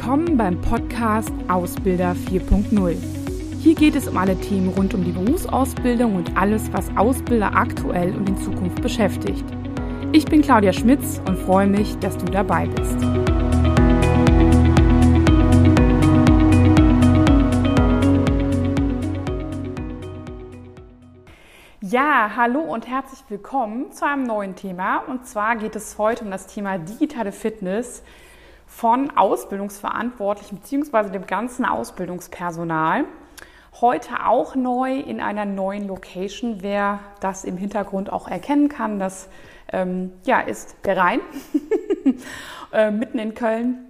Willkommen beim Podcast Ausbilder 4.0. Hier geht es um alle Themen rund um die Berufsausbildung und alles, was Ausbilder aktuell und in Zukunft beschäftigt. Ich bin Claudia Schmitz und freue mich, dass du dabei bist. Ja, hallo und herzlich willkommen zu einem neuen Thema. Und zwar geht es heute um das Thema digitale Fitness von Ausbildungsverantwortlichen bzw. dem ganzen Ausbildungspersonal. Heute auch neu in einer neuen Location. Wer das im Hintergrund auch erkennen kann, das ähm, ja, ist der Rhein, äh, mitten in Köln.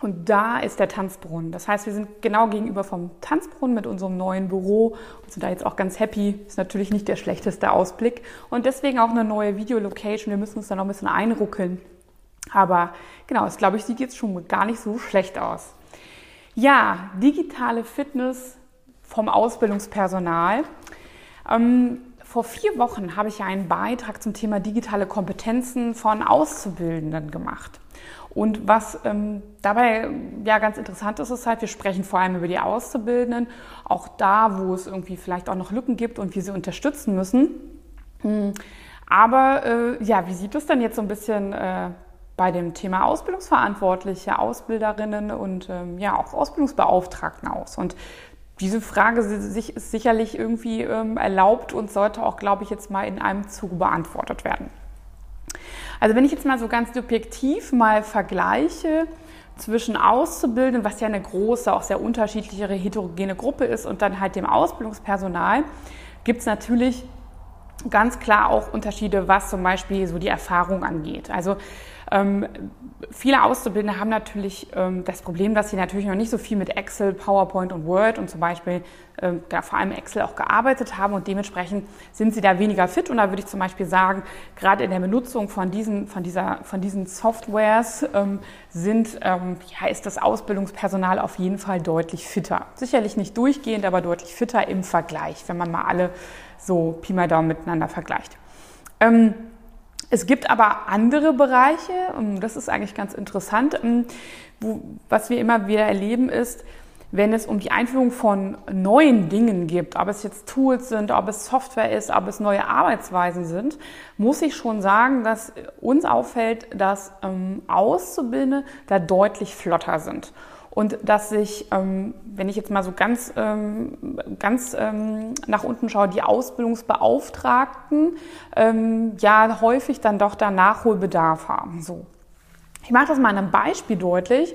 Und da ist der Tanzbrunnen. Das heißt, wir sind genau gegenüber vom Tanzbrunnen mit unserem neuen Büro und sind da jetzt auch ganz happy. Ist natürlich nicht der schlechteste Ausblick. Und deswegen auch eine neue Videolocation. Wir müssen uns da noch ein bisschen einruckeln. Aber genau, es glaube ich, sieht jetzt schon gar nicht so schlecht aus. Ja, digitale Fitness vom Ausbildungspersonal. Ähm, vor vier Wochen habe ich einen Beitrag zum Thema digitale Kompetenzen von Auszubildenden gemacht. Und was ähm, dabei ja ganz interessant ist, ist halt, wir sprechen vor allem über die Auszubildenden, auch da, wo es irgendwie vielleicht auch noch Lücken gibt und wir sie unterstützen müssen. Hm. Aber äh, ja, wie sieht es denn jetzt so ein bisschen äh, bei dem Thema Ausbildungsverantwortliche, Ausbilderinnen und ähm, ja auch Ausbildungsbeauftragten aus? Und diese Frage ist sicherlich irgendwie ähm, erlaubt und sollte auch, glaube ich, jetzt mal in einem Zuge beantwortet werden. Also wenn ich jetzt mal so ganz subjektiv mal vergleiche zwischen Auszubildenden, was ja eine große, auch sehr unterschiedliche, heterogene Gruppe ist, und dann halt dem Ausbildungspersonal, gibt es natürlich ganz klar auch Unterschiede, was zum Beispiel so die Erfahrung angeht. Also ähm, viele Auszubildende haben natürlich ähm, das Problem, dass sie natürlich noch nicht so viel mit Excel, PowerPoint und Word und zum Beispiel ähm, vor allem Excel auch gearbeitet haben und dementsprechend sind sie da weniger fit. Und da würde ich zum Beispiel sagen, gerade in der Benutzung von diesen, von dieser, von diesen Softwares ähm, sind, ähm, ja, ist das Ausbildungspersonal auf jeden Fall deutlich fitter. Sicherlich nicht durchgehend, aber deutlich fitter im Vergleich, wenn man mal alle so Pi mal Daumen miteinander vergleicht. Ähm, es gibt aber andere Bereiche, und das ist eigentlich ganz interessant, ähm, wo, was wir immer wieder erleben ist, wenn es um die Einführung von neuen Dingen gibt, ob es jetzt Tools sind, ob es Software ist, ob es neue Arbeitsweisen sind, muss ich schon sagen, dass uns auffällt, dass ähm, Auszubildende da deutlich flotter sind und dass sich, ähm, wenn ich jetzt mal so ganz, ähm, ganz ähm, nach unten schaue, die Ausbildungsbeauftragten ähm, ja häufig dann doch da Nachholbedarf haben. So. Ich mache das mal an einem Beispiel deutlich,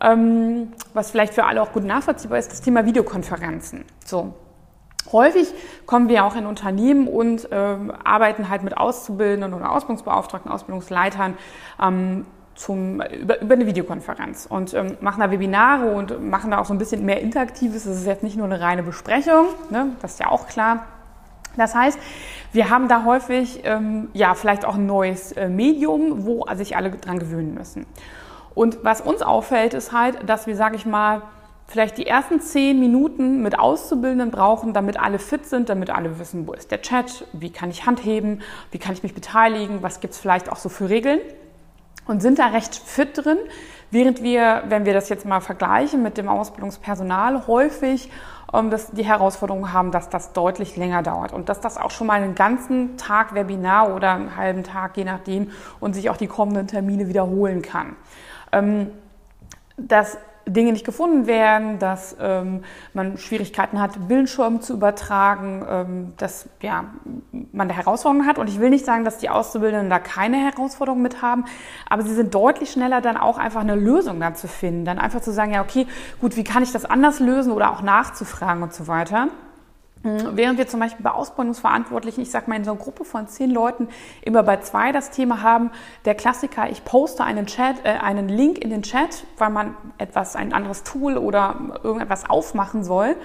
ähm, was vielleicht für alle auch gut nachvollziehbar ist, das Thema Videokonferenzen. So. Häufig kommen wir auch in Unternehmen und ähm, arbeiten halt mit Auszubildenden oder Ausbildungsbeauftragten, Ausbildungsleitern ähm, zum, über, über eine Videokonferenz und ähm, machen da Webinare und machen da auch so ein bisschen mehr Interaktives. Das ist jetzt nicht nur eine reine Besprechung, ne? das ist ja auch klar. Das heißt, wir haben da häufig ähm, ja vielleicht auch ein neues äh, Medium, wo sich alle dran gewöhnen müssen. Und was uns auffällt, ist halt, dass wir, sage ich mal, vielleicht die ersten zehn Minuten mit Auszubildenden brauchen, damit alle fit sind, damit alle wissen, wo ist der Chat, wie kann ich handheben, wie kann ich mich beteiligen, was gibt es vielleicht auch so für Regeln und sind da recht fit drin, während wir, wenn wir das jetzt mal vergleichen mit dem Ausbildungspersonal, häufig ähm, das, die Herausforderung haben, dass das deutlich länger dauert und dass das auch schon mal einen ganzen Tag Webinar oder einen halben Tag, je nachdem, und sich auch die kommenden Termine wiederholen kann. Ähm, das Dinge nicht gefunden werden, dass ähm, man Schwierigkeiten hat, Bildschirm zu übertragen, ähm, dass ja, man da Herausforderungen hat. Und ich will nicht sagen, dass die Auszubildenden da keine Herausforderungen mit haben, aber sie sind deutlich schneller dann auch einfach eine Lösung dann zu finden. Dann einfach zu sagen, ja, okay, gut, wie kann ich das anders lösen oder auch nachzufragen und so weiter. Mhm. Während wir zum Beispiel bei Ausbildungsverantwortlichen, ich sage mal in so einer Gruppe von zehn Leuten, immer bei zwei das Thema haben, der Klassiker, ich poste einen Chat, äh, einen Link in den Chat, weil man etwas, ein anderes Tool oder irgendetwas aufmachen soll.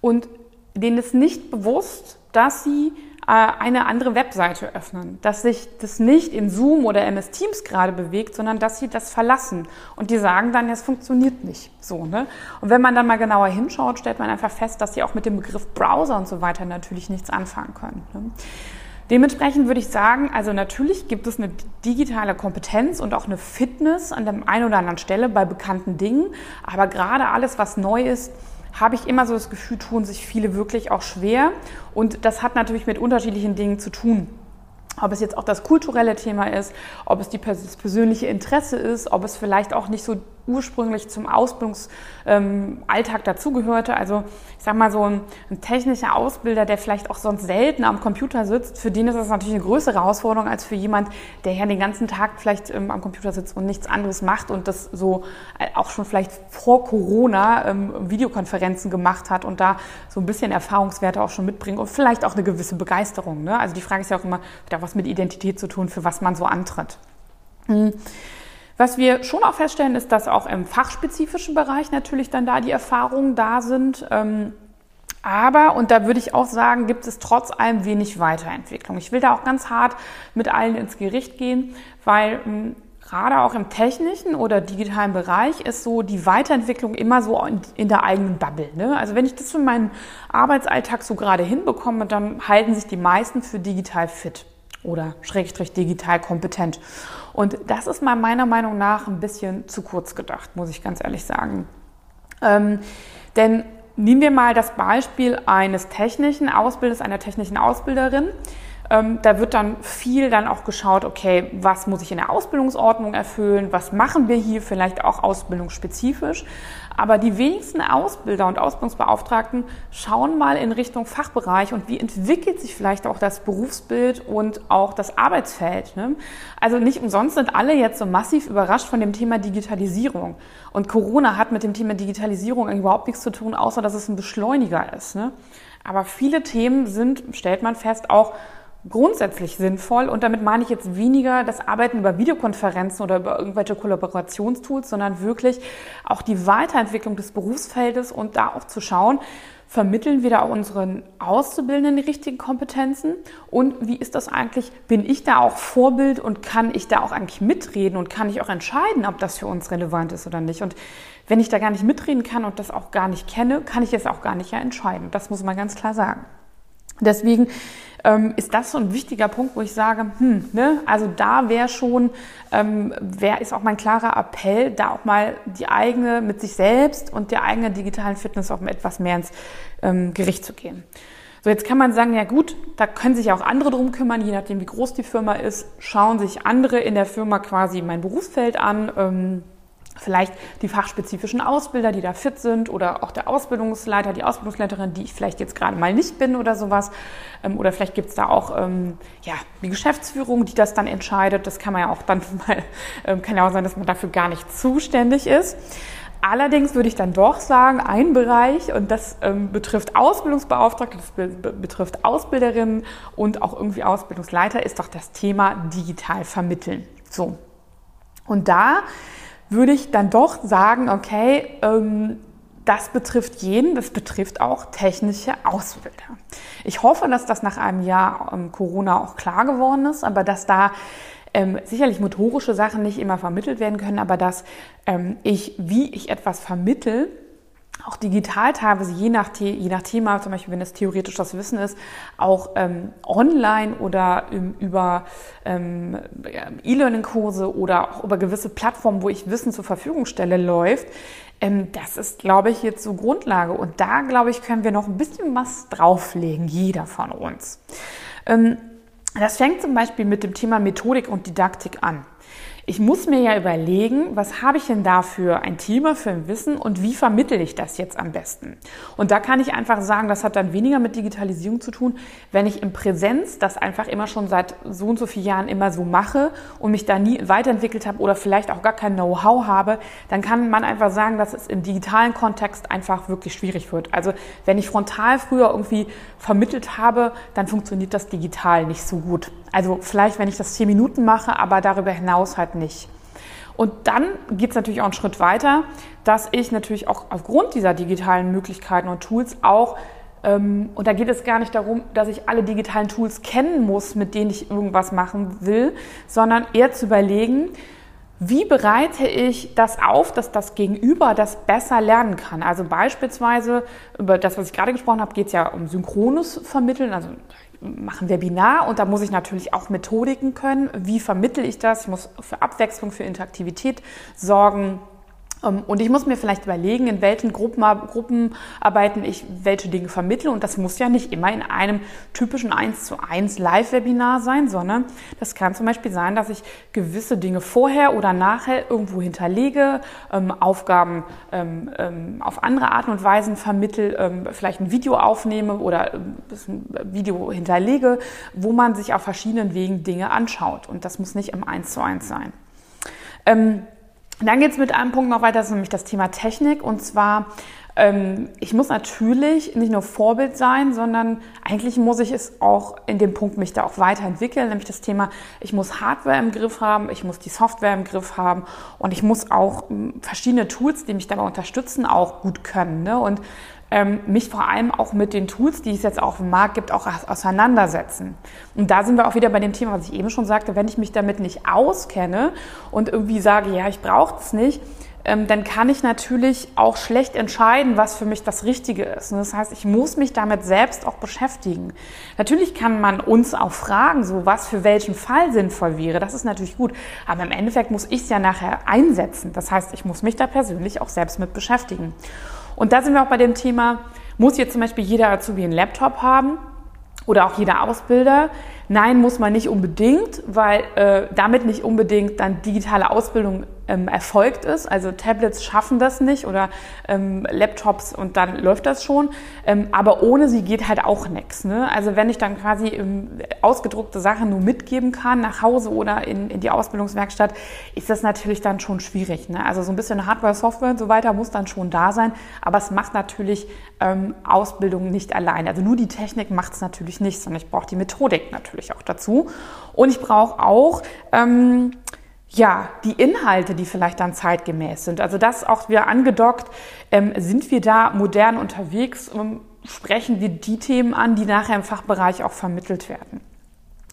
Und denen ist nicht bewusst, dass sie eine andere Webseite öffnen, dass sich das nicht in Zoom oder MS Teams gerade bewegt, sondern dass sie das verlassen. Und die sagen dann, es funktioniert nicht so. Ne? Und wenn man dann mal genauer hinschaut, stellt man einfach fest, dass sie auch mit dem Begriff Browser und so weiter natürlich nichts anfangen können. Ne? Dementsprechend würde ich sagen, also natürlich gibt es eine digitale Kompetenz und auch eine Fitness an der einen oder anderen Stelle bei bekannten Dingen, aber gerade alles, was neu ist, habe ich immer so das Gefühl, tun sich viele wirklich auch schwer. Und das hat natürlich mit unterschiedlichen Dingen zu tun ob es jetzt auch das kulturelle Thema ist, ob es die, das persönliche Interesse ist, ob es vielleicht auch nicht so ursprünglich zum Ausbildungsalltag ähm, dazugehörte. Also ich sage mal so ein, ein, technischer Ausbilder, der vielleicht auch sonst selten am Computer sitzt, für den ist das natürlich eine größere Herausforderung als für jemand, der ja den ganzen Tag vielleicht ähm, am Computer sitzt und nichts anderes macht und das so äh, auch schon vielleicht vor Corona ähm, Videokonferenzen gemacht hat und da so ein bisschen Erfahrungswerte auch schon mitbringt und vielleicht auch eine gewisse Begeisterung. Ne? Also die Frage ist ja auch immer, hat auch was mit Identität zu tun, für was man so antritt. Mhm. Was wir schon auch feststellen, ist, dass auch im fachspezifischen Bereich natürlich dann da die Erfahrungen da sind. Ähm, aber, und da würde ich auch sagen, gibt es trotz allem wenig Weiterentwicklung. Ich will da auch ganz hart mit allen ins Gericht gehen, weil ähm, gerade auch im technischen oder digitalen Bereich ist so die Weiterentwicklung immer so in, der eigenen Bubble. Ne? Also wenn ich das für meinen Arbeitsalltag so gerade hinbekomme, dann halten sich die meisten für digital fit oder schrägstrich digital kompetent. Und das ist mal meiner Meinung nach ein bisschen zu kurz gedacht, muss ich ganz ehrlich sagen. Ähm, denn nehmen wir mal das Beispiel eines technischen Ausbilders, einer technischen Ausbilderin. Ähm, da wird dann viel dann auch geschaut, okay, was muss ich in der Ausbildungsordnung erfüllen, was machen wir hier vielleicht auch ausbildungsspezifisch. Aber die wenigsten Ausbilder und Ausbildungsbeauftragten schauen mal in Richtung Fachbereich und wie entwickelt sich vielleicht auch das Berufsbild und auch das Arbeitsfeld. Ne? Also nicht umsonst sind alle jetzt so massiv überrascht von dem Thema Digitalisierung. Und Corona hat mit dem Thema Digitalisierung überhaupt nichts zu tun, außer dass es ein Beschleuniger ist. Ne? Aber viele Themen sind, stellt man fest, auch grundsätzlich sinnvoll. Und damit meine ich jetzt weniger das Arbeiten über Videokonferenzen oder über irgendwelche Kollaborationstools, sondern wirklich auch die Weiterentwicklung des Berufsfeldes und da auch zu schauen, vermitteln wir da auch unseren Auszubildenden die richtigen Kompetenzen? Und wie ist das eigentlich? Bin ich da auch Vorbild und kann ich da auch eigentlich mitreden und kann ich auch entscheiden, ob das für uns relevant ist oder nicht? Und wenn ich da gar nicht mitreden kann und das auch gar nicht kenne, kann ich es auch gar nicht ja entscheiden. Das muss man ganz klar sagen. Deswegen ähm, ist das so ein wichtiger Punkt, wo ich sage, hm, ne, also da wäre schon, ähm, wär, ist auch mein klarer Appell, da auch mal die eigene, mit sich selbst und der eigenen digitalen Fitness auch etwas mehr ins ähm, Gericht zu gehen. So, jetzt kann man sagen, ja gut, da können sich auch andere drum kümmern, je nachdem wie groß die Firma ist, schauen sich andere in der Firma quasi mein Berufsfeld an, ähm, vielleicht die fachspezifischen Ausbilder, die da fit sind oder auch der Ausbildungsleiter, die Ausbildungsleiterin, die ich vielleicht jetzt gerade mal nicht bin oder sowas. Ähm, oder vielleicht gibt es da auch ähm, ja, die Geschäftsführung, die das dann entscheidet. Das kann man ja auch dann mal, ähm, kann ja auch sein, dass man dafür gar nicht zuständig ist. Allerdings würde ich dann doch sagen, ein Bereich, und das ähm, betrifft Ausbildungsbeauftragte, das be betrifft Ausbilderinnen und auch irgendwie Ausbildungsleiter, ist doch das Thema digital vermitteln. So. Und da würde ich dann doch sagen, okay, ähm, das betrifft jeden, das betrifft auch technische Ausbilder. Ich hoffe, dass das nach einem Jahr ähm, Corona auch klar geworden ist, aber dass da ähm, sicherlich motorische Sachen nicht immer vermittelt werden können, aber dass ähm, ich, wie ich etwas vermittel, auch digital teilweise, je nach, je nach Thema, zum Beispiel wenn es theoretisch das Wissen ist, auch ähm, online oder ähm, über ähm, E-Learning-Kurse oder auch über gewisse Plattformen, wo ich Wissen zur Verfügung stelle, läuft. Ähm, das ist, glaube ich, jetzt so Grundlage. Und da, glaube ich, können wir noch ein bisschen was drauflegen, jeder von uns. Ähm, das fängt zum Beispiel mit dem Thema Methodik und Didaktik an. Ich muss mir ja überlegen, was habe ich denn da für ein Thema, für ein Wissen und wie vermittel ich das jetzt am besten? Und da kann ich einfach sagen, das hat dann weniger mit Digitalisierung zu tun, wenn ich im Präsenz das einfach immer schon seit so und so vielen Jahren immer so mache und mich da nie weiterentwickelt habe oder vielleicht auch gar kein Know-how habe, dann kann man einfach sagen, dass es im digitalen Kontext einfach wirklich schwierig wird. Also wenn ich frontal früher irgendwie vermittelt habe, dann funktioniert das digital nicht so gut. Also vielleicht, wenn ich das zehn Minuten mache, aber darüber hinaus halt nicht. Und dann geht es natürlich auch einen Schritt weiter, dass ich natürlich auch aufgrund dieser digitalen Möglichkeiten und Tools auch, ähm, und da geht es gar nicht darum, dass ich alle digitalen Tools kennen muss, mit denen ich irgendwas machen will, sondern eher zu überlegen, wie bereite ich das auf, dass das Gegenüber das besser lernen kann? Also beispielsweise über das, was ich gerade gesprochen habe, geht es ja um synchrones Vermitteln. Also mache ein Webinar und da muss ich natürlich auch Methodiken können. Wie vermittel ich das? Ich muss für Abwechslung, für Interaktivität sorgen. Ähm, und ich muss mir vielleicht überlegen, in welchen Gruppen, Gruppenarbeiten ich welche Dinge vermittle. Und das muss ja nicht immer in einem typischen 1 zu 1 Live-Webinar sein, sondern das kann zum Beispiel sein, dass ich gewisse Dinge vorher oder nachher irgendwo hinterlege, ähm, Aufgaben ähm, ähm, auf andere Arten und Weisen vermittel, ähm, vielleicht ein Video aufnehme oder ähm, ein Video hinterlege, wo man sich auf verschiedenen Wegen Dinge anschaut. Und das muss nicht im 1 zu 1 sein. Dann geht es mit einem Punkt noch weiter, das ist nämlich das Thema Technik. Und zwar, ich muss natürlich nicht nur Vorbild sein, sondern eigentlich muss ich es auch in dem Punkt mich da auch weiterentwickeln, nämlich das Thema, ich muss Hardware im Griff haben, ich muss die Software im Griff haben und ich muss auch ähm, verschiedene Tools, die mich dabei unterstützen, auch gut können. Ne? Und ähm, mich vor allem auch mit den Tools, die es jetzt auf dem Markt gibt, auch auseinandersetzen. Und da sind wir auch wieder bei dem Thema, was ich eben schon sagte, wenn ich mich damit nicht auskenne und irgendwie sage, ja, ich brauche es nicht, ähm, dann kann ich natürlich auch schlecht entscheiden, was für mich das Richtige ist. Und das heißt, ich muss mich damit selbst auch beschäftigen. Natürlich kann man uns auch fragen, so was für welchen Fall sinnvoll wäre. Das ist natürlich gut. Aber im Endeffekt muss ich es ja nachher einsetzen. Das heißt, ich muss mich da persönlich auch selbst mit beschäftigen. Und da sind wir auch bei dem Thema, muss jetzt zum Beispiel jeder Azubi einen Laptop haben oder auch jeder Ausbilder? Nein, muss man nicht unbedingt, weil äh, damit nicht unbedingt dann digitale Ausbildung ähm, erfolgt ist. Also Tablets schaffen das nicht oder ähm, Laptops und dann läuft das schon. Ähm, aber ohne sie geht halt auch nichts. Ne? Also wenn ich dann quasi ähm, ausgedruckte Sachen nur mitgeben kann nach Hause oder in, in die Ausbildungswerkstatt, ist das natürlich dann schon schwierig. Ne? Also so ein bisschen Hardware, Software und so weiter muss dann schon da sein. Aber es macht natürlich ähm, Ausbildung nicht allein. Also nur die Technik macht es natürlich nicht, sondern ich brauche die Methodik natürlich auch dazu. Und ich brauche auch ähm, ja, die Inhalte, die vielleicht dann zeitgemäß sind. Also das auch wieder angedockt, ähm, sind wir da modern unterwegs, ähm, sprechen wir die Themen an, die nachher im Fachbereich auch vermittelt werden.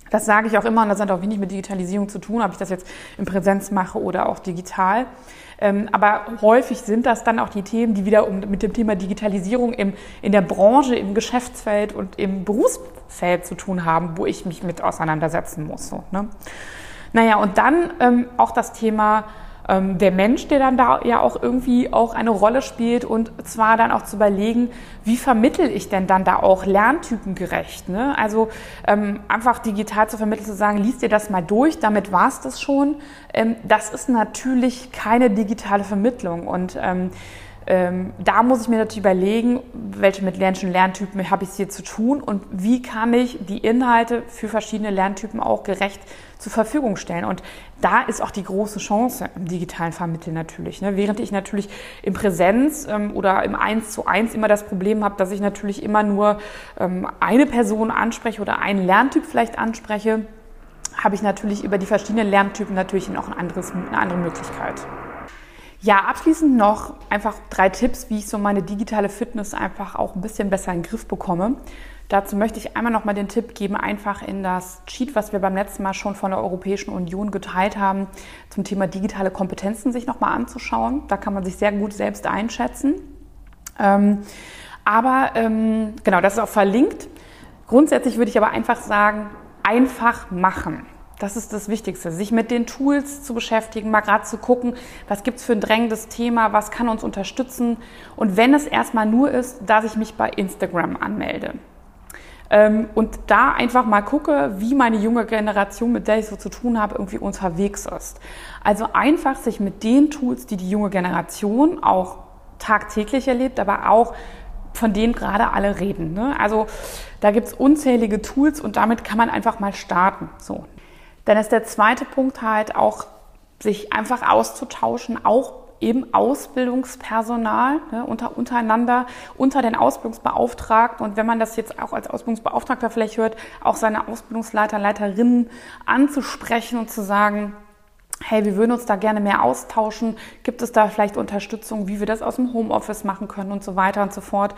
Das sage ich auch immer und das hat auch wenig mit Digitalisierung zu tun, ob ich das jetzt in Präsenz mache oder auch digital. Ähm, aber häufig sind das dann auch die Themen, die wieder mit dem Thema Digitalisierung im, in der Branche, im Geschäftsfeld und im Berufsfeld zu tun haben, wo ich mich mit auseinandersetzen muss. So, ne? Naja, und dann ähm, auch das Thema ähm, der Mensch, der dann da ja auch irgendwie auch eine Rolle spielt und zwar dann auch zu überlegen, wie vermittel ich denn dann da auch lerntypengerecht. Ne? Also ähm, einfach digital zu vermitteln, zu sagen, liest dir das mal durch, damit war es das schon. Ähm, das ist natürlich keine digitale Vermittlung und ähm, da muss ich mir natürlich überlegen, welche mit Menschen Lerntypen habe ich hier zu tun und wie kann ich die Inhalte für verschiedene Lerntypen auch gerecht zur Verfügung stellen. Und da ist auch die große Chance im digitalen Vermitteln natürlich. Ne? Während ich natürlich im Präsenz ähm, oder im Eins zu eins immer das Problem habe, dass ich natürlich immer nur ähm, eine Person anspreche oder einen Lerntyp vielleicht anspreche, habe ich natürlich über die verschiedenen Lerntypen natürlich noch ein anderes, eine andere Möglichkeit. Ja, abschließend noch einfach drei Tipps, wie ich so meine digitale Fitness einfach auch ein bisschen besser in den Griff bekomme. Dazu möchte ich einmal noch mal den Tipp geben, einfach in das Cheat, was wir beim letzten Mal schon von der Europäischen Union geteilt haben, zum Thema digitale Kompetenzen sich noch mal anzuschauen. Da kann man sich sehr gut selbst einschätzen. Ähm, aber ähm, genau, das ist auch verlinkt. Grundsätzlich würde ich aber einfach sagen, einfach machen. Das ist das Wichtigste, sich mit den Tools zu beschäftigen, mal gerade zu gucken, was gibt's für ein drängendes Thema, was kann uns unterstützen. Und wenn es erstmal nur ist, dass ich mich bei Instagram anmelde. Ähm, und da einfach mal gucke, wie meine junge Generation, mit der ich so zu tun habe, irgendwie unterwegs ist. Also einfach sich mit den Tools, die die junge Generation auch tagtäglich erlebt, aber auch von denen gerade alle reden. Ne? Also da gibt's unzählige Tools und damit kann man einfach mal starten. So, dann ist der zweite Punkt halt auch, sich einfach auszutauschen, auch eben Ausbildungspersonal ne, unter, untereinander, unter den Ausbildungsbeauftragten. Und wenn man das jetzt auch als Ausbildungsbeauftragter vielleicht hört, auch seine Ausbildungsleiter, Leiterinnen anzusprechen und zu sagen, hey, wir würden uns da gerne mehr austauschen. Gibt es da vielleicht Unterstützung, wie wir das aus dem Homeoffice machen können und so weiter und so fort.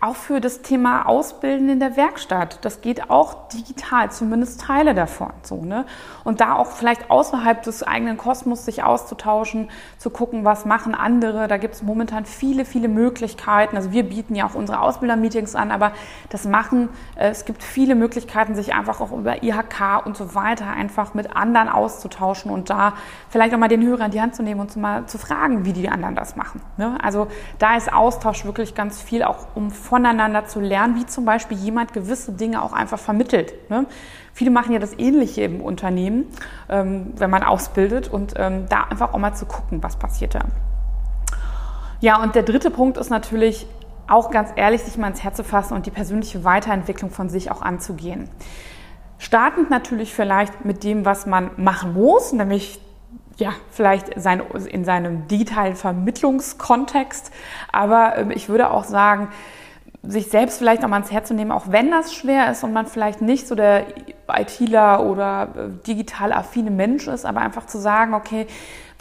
Auch für das Thema Ausbilden in der Werkstatt. Das geht auch digital, zumindest Teile davon. So, ne? Und da auch vielleicht außerhalb des eigenen Kosmos sich auszutauschen, zu gucken, was machen andere. Da gibt es momentan viele, viele Möglichkeiten. Also wir bieten ja auch unsere Ausbildermeetings an, aber das machen, äh, es gibt viele Möglichkeiten, sich einfach auch über IHK und so weiter einfach mit anderen auszutauschen und da vielleicht auch mal den Hörer in die Hand zu nehmen und zu mal zu fragen, wie die anderen das machen. Ne? Also da ist Austausch wirklich ganz viel, auch um voneinander zu lernen, wie zum Beispiel jemand gewisse Dinge auch einfach vermittelt. Ne? Viele machen ja das Ähnliche im Unternehmen, ähm, wenn man ausbildet und ähm, da einfach auch mal zu gucken, was passiert da. Ja, und der dritte Punkt ist natürlich auch ganz ehrlich, sich mal ins Herz zu fassen und die persönliche Weiterentwicklung von sich auch anzugehen. Startend natürlich vielleicht mit dem, was man machen muss, nämlich ja, vielleicht sein, in seinem digitalen Vermittlungskontext. Aber ähm, ich würde auch sagen, sich selbst vielleicht nochmal ans Herz zu nehmen, auch wenn das schwer ist und man vielleicht nicht so der ITler oder äh, digital affine Mensch ist, aber einfach zu sagen, okay,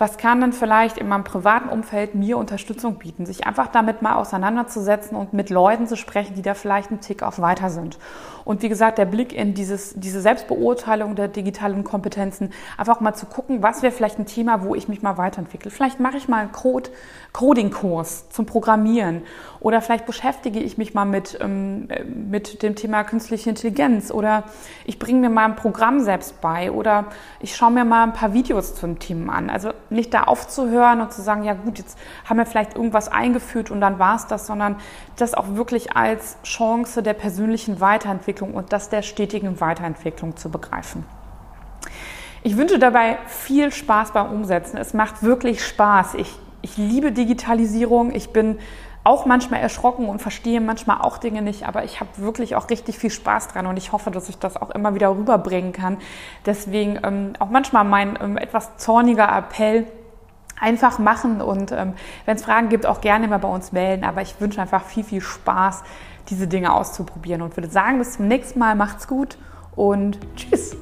was kann denn vielleicht in meinem privaten Umfeld mir Unterstützung bieten? Sich einfach damit mal auseinanderzusetzen und mit Leuten zu sprechen, die da vielleicht einen Tick auf weiter sind. Und wie gesagt, der Blick in dieses, diese Selbstbeurteilung der digitalen Kompetenzen, einfach mal zu gucken, was wäre vielleicht ein Thema, wo ich mich mal weiterentwickle. Vielleicht mache ich mal einen Code, Coding-Kurs zum Programmieren oder vielleicht beschäftige ich mich mal mit, ähm, mit dem Thema künstliche Intelligenz oder ich bringe mir mal ein Programm selbst bei oder ich schaue mir mal ein paar Videos zu den Themen an. Also nicht da aufzuhören und zu sagen, ja gut, jetzt haben wir vielleicht irgendwas eingeführt und dann war es das, sondern das auch wirklich als Chance der persönlichen Weiterentwicklung und das der stetigen Weiterentwicklung zu begreifen. Ich wünsche dabei viel Spaß beim Umsetzen. Es macht wirklich Spaß. Ich, ich liebe Digitalisierung. Ich bin auch manchmal erschrocken und verstehe manchmal auch Dinge nicht, aber ich habe wirklich auch richtig viel Spaß dran und ich hoffe, dass ich das auch immer wieder rüberbringen kann. Deswegen ähm, auch manchmal mein ähm, etwas zorniger Appell, einfach machen und ähm, wenn es Fragen gibt, auch gerne immer bei uns melden. Aber ich wünsche einfach viel, viel Spaß, diese Dinge auszuprobieren und würde sagen, bis zum nächsten Mal, macht's gut und tschüss.